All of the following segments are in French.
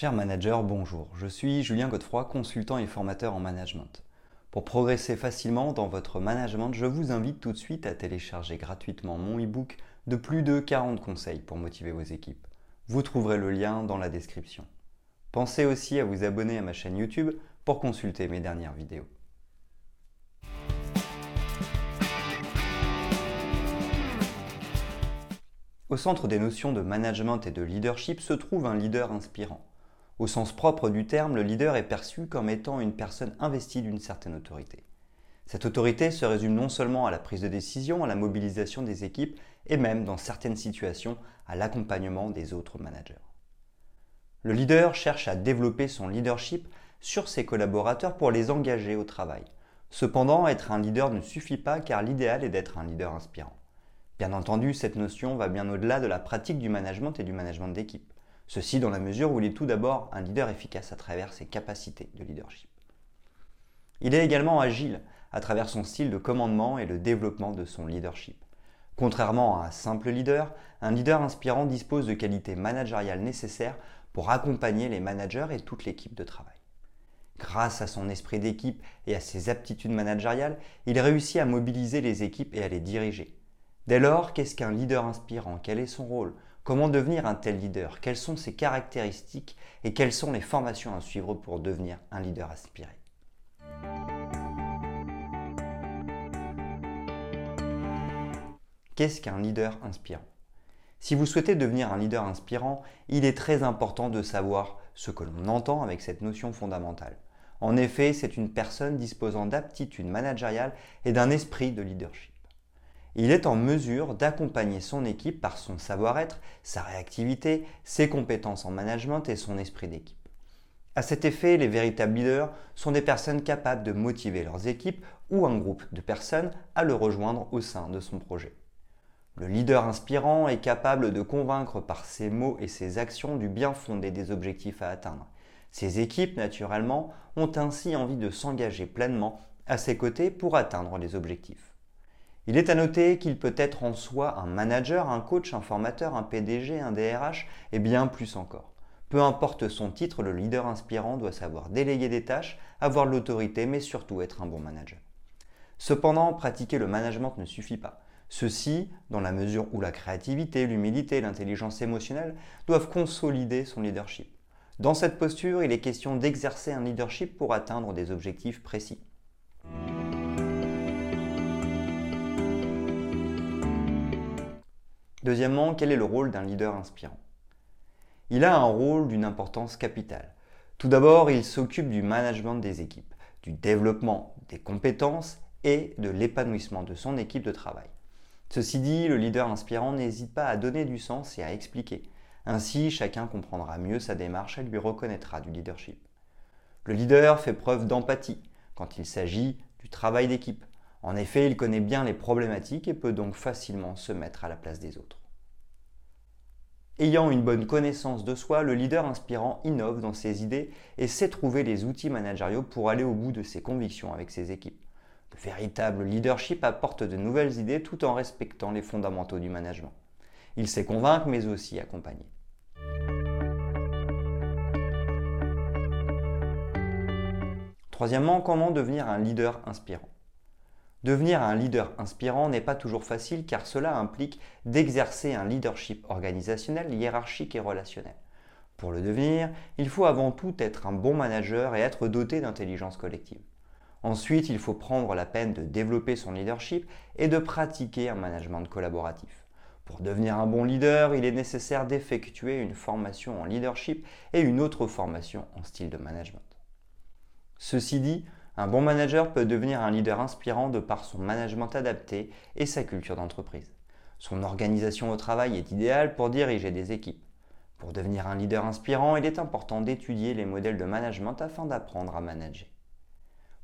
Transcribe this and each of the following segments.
Cher manager, bonjour. Je suis Julien Godefroy, consultant et formateur en management. Pour progresser facilement dans votre management, je vous invite tout de suite à télécharger gratuitement mon e-book de plus de 40 conseils pour motiver vos équipes. Vous trouverez le lien dans la description. Pensez aussi à vous abonner à ma chaîne YouTube pour consulter mes dernières vidéos. Au centre des notions de management et de leadership se trouve un leader inspirant. Au sens propre du terme, le leader est perçu comme étant une personne investie d'une certaine autorité. Cette autorité se résume non seulement à la prise de décision, à la mobilisation des équipes et même, dans certaines situations, à l'accompagnement des autres managers. Le leader cherche à développer son leadership sur ses collaborateurs pour les engager au travail. Cependant, être un leader ne suffit pas car l'idéal est d'être un leader inspirant. Bien entendu, cette notion va bien au-delà de la pratique du management et du management d'équipe. Ceci dans la mesure où il est tout d'abord un leader efficace à travers ses capacités de leadership. Il est également agile à travers son style de commandement et le développement de son leadership. Contrairement à un simple leader, un leader inspirant dispose de qualités managériales nécessaires pour accompagner les managers et toute l'équipe de travail. Grâce à son esprit d'équipe et à ses aptitudes managériales, il réussit à mobiliser les équipes et à les diriger. Dès lors, qu'est-ce qu'un leader inspirant? Quel est son rôle? Comment devenir un tel leader? Quelles sont ses caractéristiques et quelles sont les formations à suivre pour devenir un leader aspiré? Qu'est-ce qu'un leader inspirant? Si vous souhaitez devenir un leader inspirant, il est très important de savoir ce que l'on entend avec cette notion fondamentale. En effet, c'est une personne disposant d'aptitudes managériales et d'un esprit de leadership il est en mesure d'accompagner son équipe par son savoir-être, sa réactivité, ses compétences en management et son esprit d'équipe. À cet effet, les véritables leaders sont des personnes capables de motiver leurs équipes ou un groupe de personnes à le rejoindre au sein de son projet. Le leader inspirant est capable de convaincre par ses mots et ses actions du bien fondé des objectifs à atteindre. Ses équipes, naturellement, ont ainsi envie de s'engager pleinement à ses côtés pour atteindre les objectifs. Il est à noter qu'il peut être en soi un manager, un coach, un formateur, un PDG, un DRH et bien plus encore. Peu importe son titre, le leader inspirant doit savoir déléguer des tâches, avoir l'autorité, mais surtout être un bon manager. Cependant, pratiquer le management ne suffit pas. Ceci, dans la mesure où la créativité, l'humilité, l'intelligence émotionnelle doivent consolider son leadership. Dans cette posture, il est question d'exercer un leadership pour atteindre des objectifs précis. Deuxièmement, quel est le rôle d'un leader inspirant? Il a un rôle d'une importance capitale. Tout d'abord, il s'occupe du management des équipes, du développement des compétences et de l'épanouissement de son équipe de travail. Ceci dit, le leader inspirant n'hésite pas à donner du sens et à expliquer. Ainsi, chacun comprendra mieux sa démarche et lui reconnaîtra du leadership. Le leader fait preuve d'empathie quand il s'agit du travail d'équipe. En effet, il connaît bien les problématiques et peut donc facilement se mettre à la place des autres. Ayant une bonne connaissance de soi, le leader inspirant innove dans ses idées et sait trouver les outils managériaux pour aller au bout de ses convictions avec ses équipes. Le véritable leadership apporte de nouvelles idées tout en respectant les fondamentaux du management. Il sait convaincre mais aussi accompagner. Troisièmement, comment devenir un leader inspirant? Devenir un leader inspirant n'est pas toujours facile car cela implique d'exercer un leadership organisationnel, hiérarchique et relationnel. Pour le devenir, il faut avant tout être un bon manager et être doté d'intelligence collective. Ensuite, il faut prendre la peine de développer son leadership et de pratiquer un management collaboratif. Pour devenir un bon leader, il est nécessaire d'effectuer une formation en leadership et une autre formation en style de management. Ceci dit, un bon manager peut devenir un leader inspirant de par son management adapté et sa culture d'entreprise. Son organisation au travail est idéale pour diriger des équipes. Pour devenir un leader inspirant, il est important d'étudier les modèles de management afin d'apprendre à manager.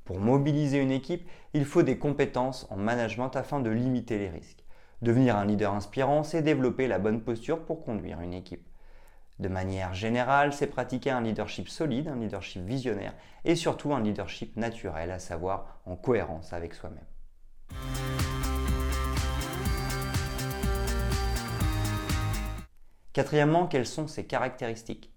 Pour mobiliser une équipe, il faut des compétences en management afin de limiter les risques. Devenir un leader inspirant, c'est développer la bonne posture pour conduire une équipe. De manière générale, c'est pratiquer un leadership solide, un leadership visionnaire et surtout un leadership naturel, à savoir en cohérence avec soi-même. Quatrièmement, quelles sont ses caractéristiques?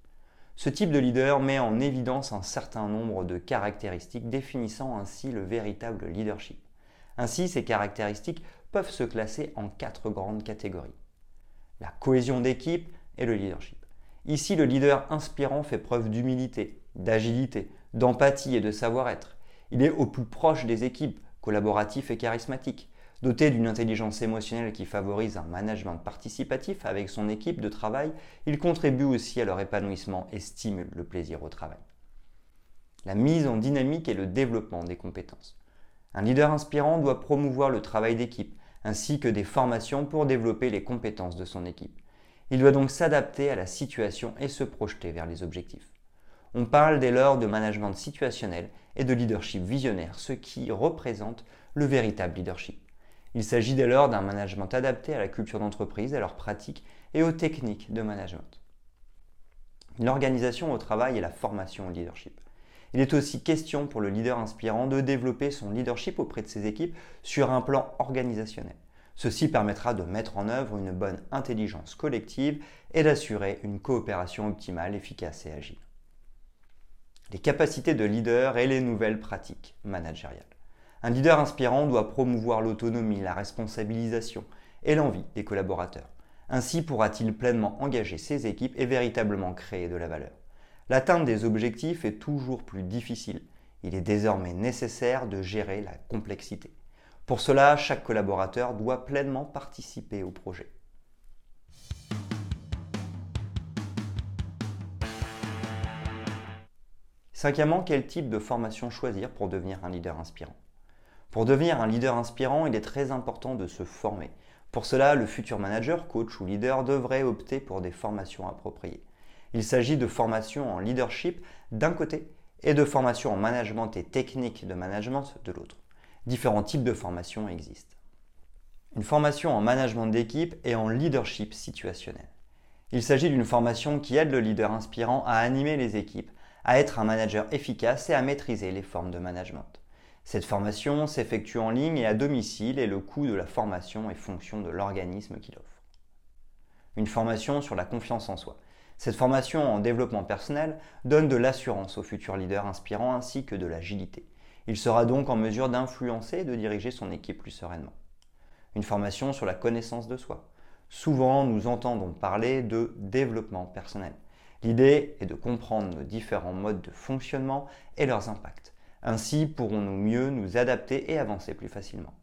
Ce type de leader met en évidence un certain nombre de caractéristiques définissant ainsi le véritable leadership. Ainsi, ces caractéristiques peuvent se classer en quatre grandes catégories. La cohésion d'équipe et le leadership. Ici, le leader inspirant fait preuve d'humilité, d'agilité, d'empathie et de savoir-être. Il est au plus proche des équipes, collaboratif et charismatique. Doté d'une intelligence émotionnelle qui favorise un management participatif avec son équipe de travail, il contribue aussi à leur épanouissement et stimule le plaisir au travail. La mise en dynamique et le développement des compétences. Un leader inspirant doit promouvoir le travail d'équipe, ainsi que des formations pour développer les compétences de son équipe. Il doit donc s'adapter à la situation et se projeter vers les objectifs. On parle dès lors de management situationnel et de leadership visionnaire, ce qui représente le véritable leadership. Il s'agit dès lors d'un management adapté à la culture d'entreprise, à leurs pratiques et aux techniques de management. L'organisation au travail et la formation au leadership. Il est aussi question pour le leader inspirant de développer son leadership auprès de ses équipes sur un plan organisationnel. Ceci permettra de mettre en œuvre une bonne intelligence collective et d'assurer une coopération optimale, efficace et agile. Les capacités de leader et les nouvelles pratiques managériales. Un leader inspirant doit promouvoir l'autonomie, la responsabilisation et l'envie des collaborateurs. Ainsi pourra-t-il pleinement engager ses équipes et véritablement créer de la valeur. L'atteinte des objectifs est toujours plus difficile. Il est désormais nécessaire de gérer la complexité. Pour cela, chaque collaborateur doit pleinement participer au projet. Cinquièmement, quel type de formation choisir pour devenir un leader inspirant? Pour devenir un leader inspirant, il est très important de se former. Pour cela, le futur manager, coach ou leader devrait opter pour des formations appropriées. Il s'agit de formations en leadership d'un côté et de formations en management et techniques de management de l'autre. Différents types de formations existent. Une formation en management d'équipe et en leadership situationnel. Il s'agit d'une formation qui aide le leader inspirant à animer les équipes, à être un manager efficace et à maîtriser les formes de management. Cette formation s'effectue en ligne et à domicile et le coût de la formation est fonction de l'organisme qui l'offre. Une formation sur la confiance en soi. Cette formation en développement personnel donne de l'assurance au futur leader inspirant ainsi que de l'agilité. Il sera donc en mesure d'influencer et de diriger son équipe plus sereinement. Une formation sur la connaissance de soi. Souvent, nous entendons parler de développement personnel. L'idée est de comprendre nos différents modes de fonctionnement et leurs impacts. Ainsi pourrons-nous mieux nous adapter et avancer plus facilement.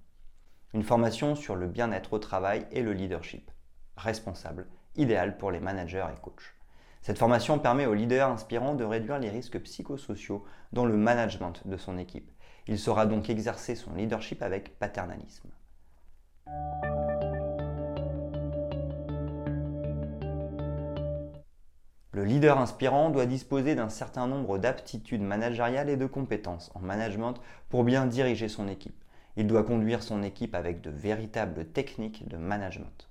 Une formation sur le bien-être au travail et le leadership. Responsable, idéal pour les managers et coachs. Cette formation permet aux leaders inspirants de réduire les risques psychosociaux dans le management de son équipe. Il saura donc exercer son leadership avec paternalisme. Le leader inspirant doit disposer d'un certain nombre d'aptitudes managériales et de compétences en management pour bien diriger son équipe. Il doit conduire son équipe avec de véritables techniques de management.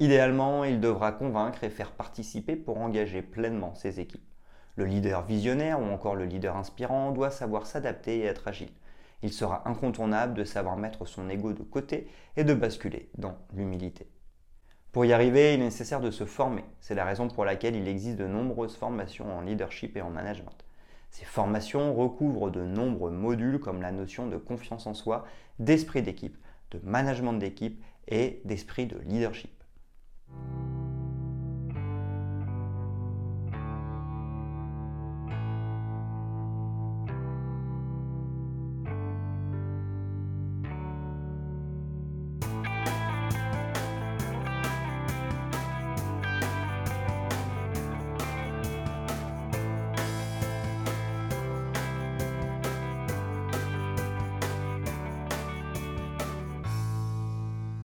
Idéalement, il devra convaincre et faire participer pour engager pleinement ses équipes. Le leader visionnaire ou encore le leader inspirant doit savoir s'adapter et être agile. Il sera incontournable de savoir mettre son ego de côté et de basculer dans l'humilité. Pour y arriver, il est nécessaire de se former. C'est la raison pour laquelle il existe de nombreuses formations en leadership et en management. Ces formations recouvrent de nombreux modules comme la notion de confiance en soi, d'esprit d'équipe, de management d'équipe et d'esprit de leadership.